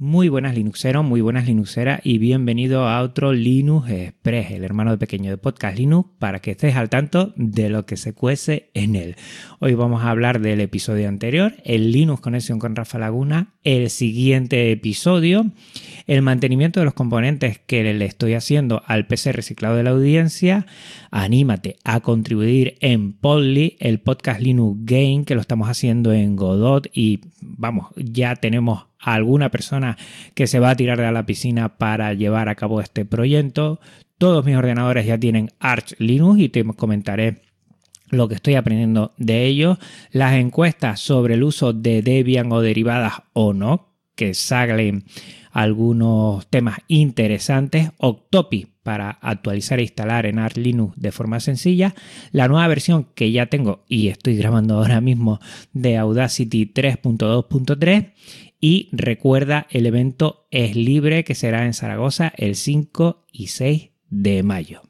Muy buenas Linuxeros, muy buenas Linuxeras y bienvenido a otro Linux Express, el hermano de pequeño de Podcast Linux, para que estés al tanto de lo que se cuece en él. Hoy vamos a hablar del episodio anterior, el Linux Conexión con Rafa Laguna, el siguiente episodio, el mantenimiento de los componentes que le estoy haciendo al PC reciclado de la audiencia, anímate a contribuir en Podly, el Podcast Linux Game que lo estamos haciendo en Godot y vamos, ya tenemos alguna persona que se va a tirar de la piscina para llevar a cabo este proyecto. Todos mis ordenadores ya tienen Arch Linux y te comentaré lo que estoy aprendiendo de ellos. Las encuestas sobre el uso de Debian o derivadas o no, que salen algunos temas interesantes. Octopi para actualizar e instalar en Arch Linux de forma sencilla. La nueva versión que ya tengo y estoy grabando ahora mismo de Audacity 3.2.3 y recuerda, el evento es libre que será en Zaragoza el 5 y 6 de mayo.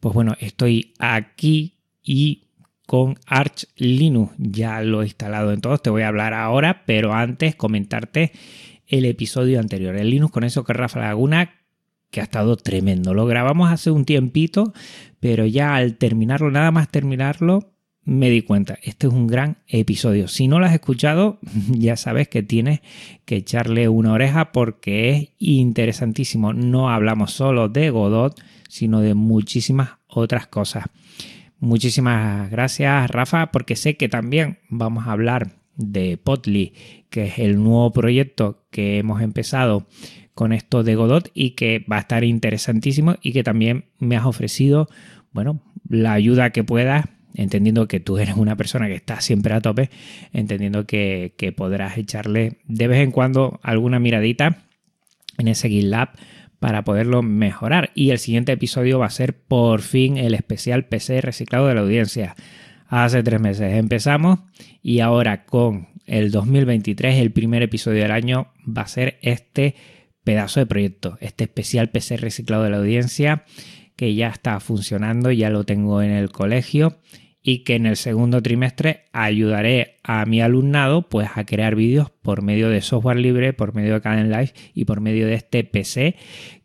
Pues bueno, estoy aquí y con Arch Linux. Ya lo he instalado en todos. Te voy a hablar ahora, pero antes comentarte el episodio anterior. El Linux con eso que Rafa Laguna, que ha estado tremendo. Lo grabamos hace un tiempito, pero ya al terminarlo, nada más terminarlo, me di cuenta, este es un gran episodio. Si no lo has escuchado, ya sabes que tienes que echarle una oreja porque es interesantísimo. No hablamos solo de Godot, sino de muchísimas otras cosas. Muchísimas gracias, Rafa, porque sé que también vamos a hablar de Potly, que es el nuevo proyecto que hemos empezado con esto de Godot y que va a estar interesantísimo y que también me has ofrecido, bueno, la ayuda que puedas entendiendo que tú eres una persona que está siempre a tope, entendiendo que, podrás echarle de vez en cuando alguna miradita en ese GitLab para poderlo mejorar. Y el siguiente episodio va a ser por fin el especial PC reciclado de la audiencia. Hace tres meses empezamos y ahora con el 2023, el primer episodio del año, va a ser este pedazo de proyecto, este especial PC reciclado de la audiencia que ya está funcionando, ya lo tengo en el colegio y que en el segundo trimestre ayudaré a mi alumnado pues a crear vídeos por medio de software libre, por medio de Caden Live y por medio de este PC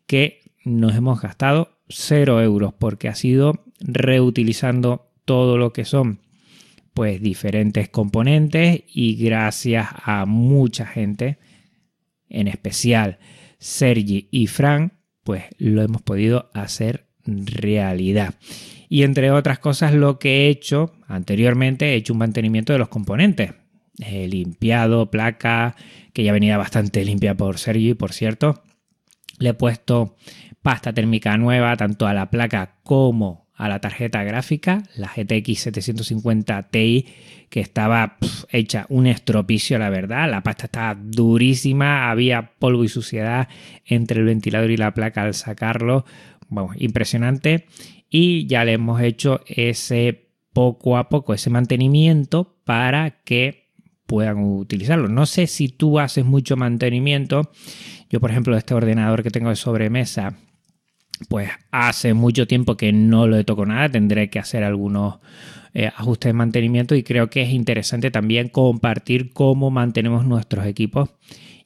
que nos hemos gastado 0 euros porque ha sido reutilizando todo lo que son pues diferentes componentes y gracias a mucha gente, en especial Sergi y Fran, pues lo hemos podido hacer realidad. Y entre otras cosas, lo que he hecho anteriormente, he hecho un mantenimiento de los componentes. He limpiado placa, que ya venía bastante limpia por Sergi, por cierto. Le he puesto pasta térmica nueva tanto a la placa como a la tarjeta gráfica, la GTX 750 Ti, que estaba hecha un estropicio, la verdad. La pasta estaba durísima, había polvo y suciedad entre el ventilador y la placa al sacarlo vamos, impresionante. Y ya le hemos hecho ese poco a poco, ese mantenimiento para que puedan utilizarlo. No sé si tú haces mucho mantenimiento. Yo, por ejemplo, este ordenador que tengo de sobremesa, pues hace mucho tiempo que no lo he tocado nada. Tendré que hacer algunos eh, ajustes de mantenimiento y creo que es interesante también compartir cómo mantenemos nuestros equipos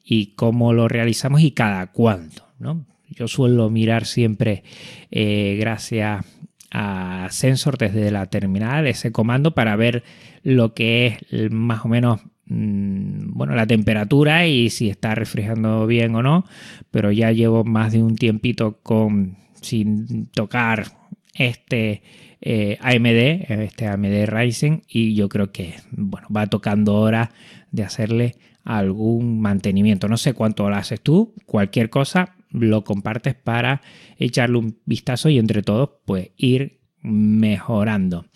y cómo lo realizamos y cada cuánto, ¿no? Yo suelo mirar siempre, eh, gracias a Sensor desde la terminal, ese comando para ver lo que es más o menos mm, bueno, la temperatura y si está refrigerando bien o no, pero ya llevo más de un tiempito con sin tocar este eh, AMD, este AMD Ryzen y yo creo que bueno, va tocando hora de hacerle algún mantenimiento. No sé cuánto lo haces tú, cualquier cosa, lo compartes para echarle un vistazo y entre todos pues ir mejorando.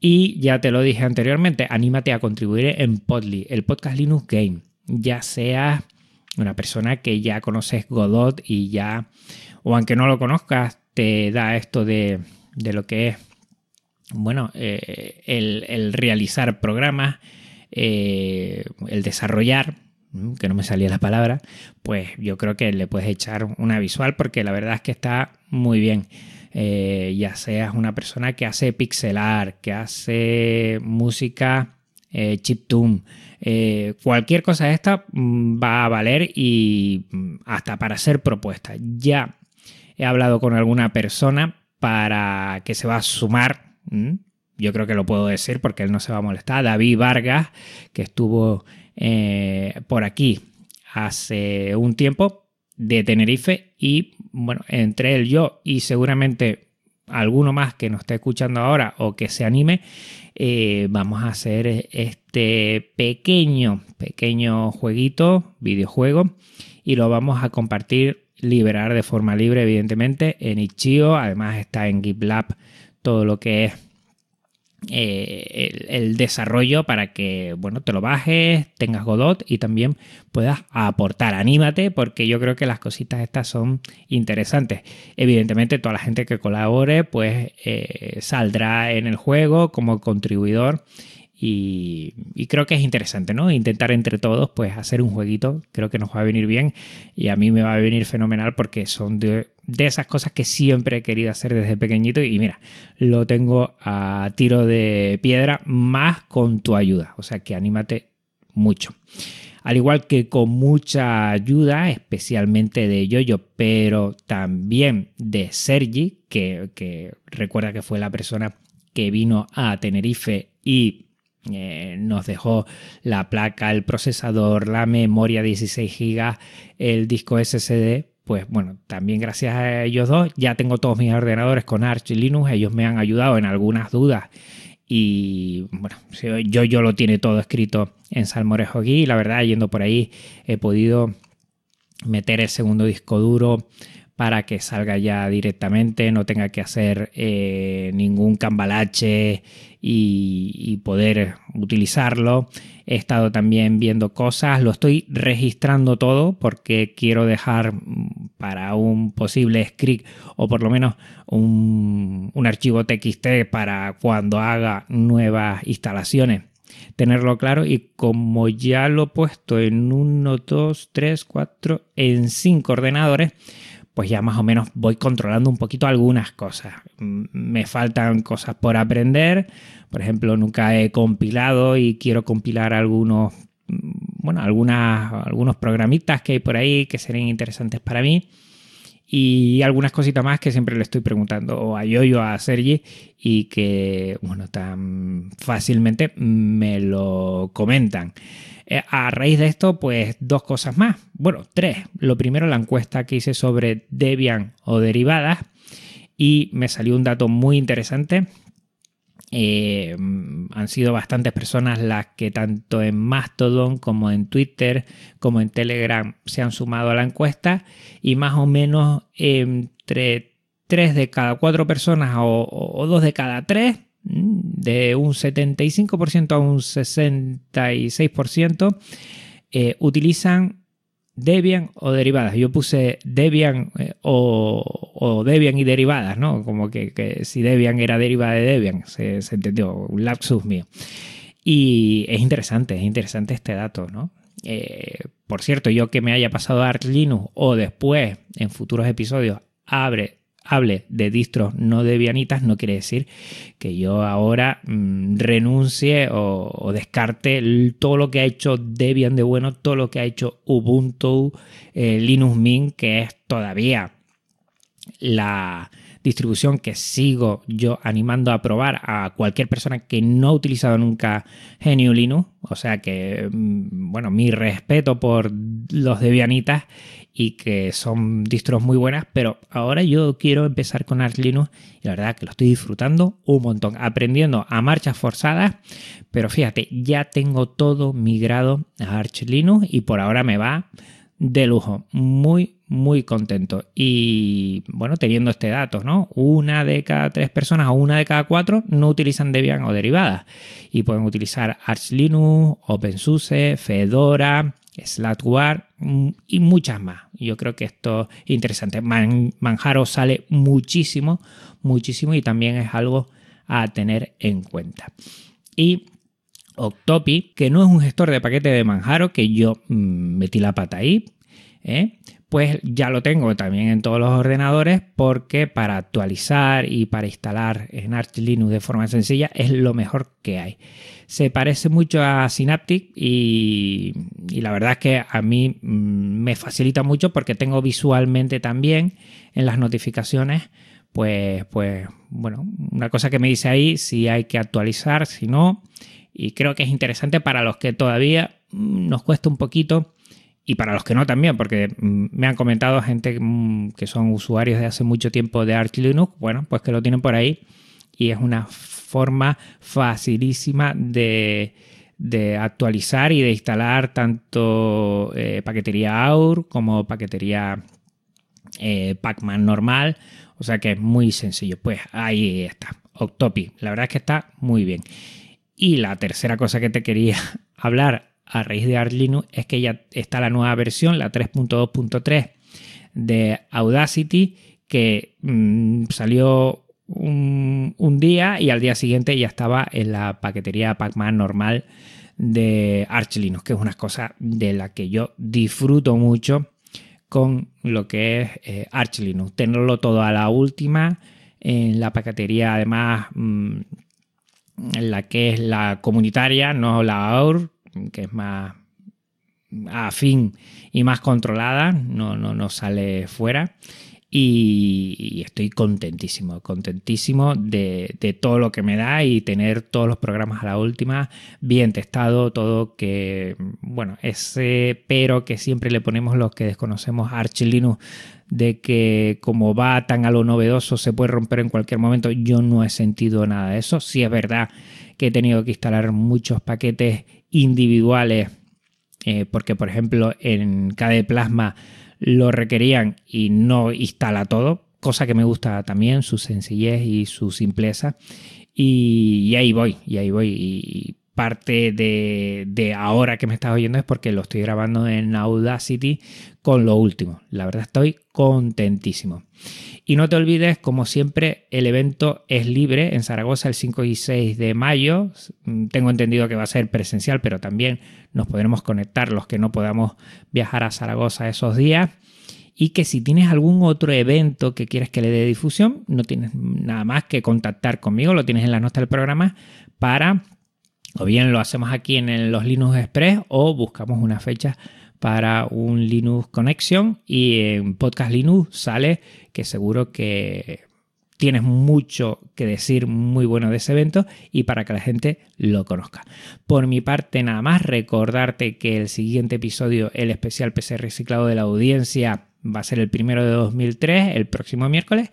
Y ya te lo dije anteriormente, anímate a contribuir en Podly, el podcast Linux Game. Ya sea una persona que ya conoces Godot y ya, o aunque no lo conozcas, te da esto de, lo que es, bueno, eh, el, realizar programas, eh, el desarrollar que no me salía la palabra, pues yo creo que le puedes echar una visual porque la verdad es que está muy bien. Eh, ya seas una persona que hace pixelar, que hace música eh, chiptune, eh, cualquier cosa de esta mm, va a valer y mm, hasta para hacer propuestas. Ya he hablado con alguna persona para que se va a sumar. Yo creo que lo puedo decir porque él no se va a molestar. David Vargas, que estuvo eh, por aquí hace un tiempo de Tenerife y bueno, entre él, yo y seguramente alguno más que nos esté escuchando ahora o que se anime, eh, vamos a hacer este pequeño, pequeño jueguito, videojuego, y lo vamos a compartir, liberar de forma libre, evidentemente, en Itch.io. Además está en GitLab todo lo que es eh, el, desarrollo para que bueno te lo bajes, tengas Godot y también puedas aportar. Anímate porque yo creo que las cositas estas son interesantes. Evidentemente toda la gente que colabore pues eh, saldrá en el juego como contribuidor y, creo que es interesante, ¿no? Intentar entre todos, pues, hacer un jueguito. Creo que nos va a venir bien y a mí me va a venir fenomenal porque son de, esas cosas que siempre he querido hacer desde pequeñito y mira, lo tengo a tiro de piedra más con tu ayuda. O sea que anímate mucho. Al igual que con mucha ayuda, especialmente de Yoyo, pero también de Sergi, que, que recuerda que fue la persona que vino a Tenerife y eh, nos dejó la placa, el procesador, la memoria 16 GB, el disco SSD. Pues bueno, también gracias a ellos dos ya tengo todos mis ordenadores con Arch y Linux. Ellos me han ayudado en algunas dudas. Y bueno, yo, yo lo tiene todo escrito en Salmorejo aquí. Y la verdad, yendo por ahí, he podido meter el segundo disco duro para que salga ya directamente, no tenga que hacer eh, ningún cambalache y, poder utilizarlo. He estado también viendo cosas, lo estoy registrando todo porque quiero dejar mm, para un posible script o por lo menos un, un archivo TXT para cuando haga nuevas instalaciones tenerlo claro y como ya lo he puesto en 1, 2, 3, 4, en 5 ordenadores, pues ya más o menos voy controlando un poquito algunas cosas. Me faltan cosas por aprender. Por ejemplo, nunca he compilado y quiero compilar algunos, bueno, algunas, algunos programitas que hay por ahí que serían interesantes para mí. Y algunas cositas más que siempre le estoy preguntando a Yoyo, a Sergi, y que, bueno, tan fácilmente me lo comentan. Eh, a raíz de esto, pues dos cosas más. Bueno, tres. Lo primero, la encuesta que hice sobre Debian o derivadas y me salió un dato muy interesante. Eh, han sido bastantes personas las que tanto en Mastodon como en Twitter como en Telegram se han sumado a la encuesta y más o menos entre tres de cada cuatro personas o, o dos de cada tres de un 75% a un 66% eh, utilizan Debian o derivadas. Yo puse Debian eh, o, Debian y derivadas, ¿no? Como que, si Debian era derivada de Debian, se, entendió, un lapsus mío. Y es interesante, es interesante este dato, ¿no? Eh, por cierto, yo que me haya pasado a Arch Linux o después en futuros episodios abre hable de distros no debianitas no quiere decir que yo ahora mm, renuncie o, descarte todo lo que ha hecho Debian de bueno, todo lo que ha hecho Ubuntu, eh, Linux Mint, que es todavía la distribución que sigo yo animando a probar a cualquier persona que no ha utilizado nunca GNU Linux. O sea que, mm, bueno, mi respeto por los Debianitas y que son distros muy buenas, pero ahora yo quiero empezar con Arch Linux y la verdad que lo estoy disfrutando un montón, aprendiendo a marchas forzadas, pero fíjate, ya tengo todo migrado a Arch Linux y por ahora me va de lujo, muy muy contento y bueno, teniendo este dato, ¿no? Una de cada tres personas o una de cada cuatro no utilizan Debian o derivadas y pueden utilizar Arch Linux, OpenSUSE, Fedora, Slackware mm, y muchas más. Yo creo que esto es interesante. Manjaro sale muchísimo, muchísimo y también es algo a tener en cuenta. Y Octopi, que no es un gestor de paquete de Manjaro, que yo mm, metí la pata ahí. ¿eh? Pues ya lo tengo también en todos los ordenadores porque para actualizar y para instalar en Arch Linux de forma sencilla es lo mejor que hay. Se parece mucho a Synaptic y, la verdad es que a mí mm, me facilita mucho porque tengo visualmente también en las notificaciones pues, pues bueno, una cosa que me dice ahí si hay que actualizar, si no, y creo que es interesante para los que todavía mm, nos cuesta un poquito y para los que no también, porque mm, me han comentado gente mm, que son usuarios de hace mucho tiempo de Arch Linux, bueno, pues que lo tienen por ahí y es una forma facilísima de, actualizar y de instalar tanto eh, paquetería AUR como paquetería eh, Pacman normal, o sea que es muy sencillo. Pues ahí está, Octopi, la verdad es que está muy bien. Y la tercera cosa que te quería hablar a raíz de Arch Linux es que ya está la nueva versión, la 3.2.3 de Audacity, que mm, salió un, día y al día siguiente ya estaba en la paquetería Pacman normal de Arch Linux, que es una cosa de la que yo disfruto mucho con lo que es eh, Arch Linux. Tenerlo todo a la última en la paquetería, además, mm, en la que es la comunitaria, no la AUR, que es más afín y más controlada, no, no, no sale fuera. Y, estoy contentísimo, contentísimo de, de, todo lo que me da y tener todos los programas a la última, bien testado, todo que, bueno, ese pero que siempre le ponemos los que desconocemos Arch Linux, de que como va tan a lo novedoso se puede romper en cualquier momento, yo no he sentido nada de eso. Sí es verdad que he tenido que instalar muchos paquetes individuales, eh, porque por ejemplo en KDE Plasma lo requerían y no instala todo, cosa que me gusta también, su sencillez y su simpleza. Y, ahí voy, y ahí voy. Y parte de, de, ahora que me estás oyendo es porque lo estoy grabando en Audacity con lo último. La verdad estoy contentísimo. Y no te olvides, como siempre, el evento es libre en Zaragoza el 5 y 6 de mayo. Tengo entendido que va a ser presencial, pero también nos podremos conectar los que no podamos viajar a Zaragoza esos días. Y que si tienes algún otro evento que quieres que le dé difusión, no tienes nada más que contactar conmigo, lo tienes en la nota del programa para, o bien lo hacemos aquí en los Linux Express o buscamos una fecha para un Linux Connection y en Podcast Linux sale que seguro que tienes mucho que decir muy bueno de ese evento y para que la gente lo conozca. Por mi parte nada más recordarte que el siguiente episodio, el especial PC reciclado de la audiencia, va a ser el primero de 2003, el próximo miércoles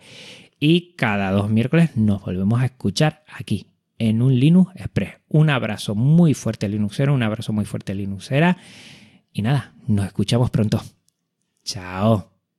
y cada dos miércoles nos volvemos a escuchar aquí en un Linux Express. Un abrazo muy fuerte Linuxero, un abrazo muy fuerte Linuxera y nada, nos escuchamos pronto. Chao.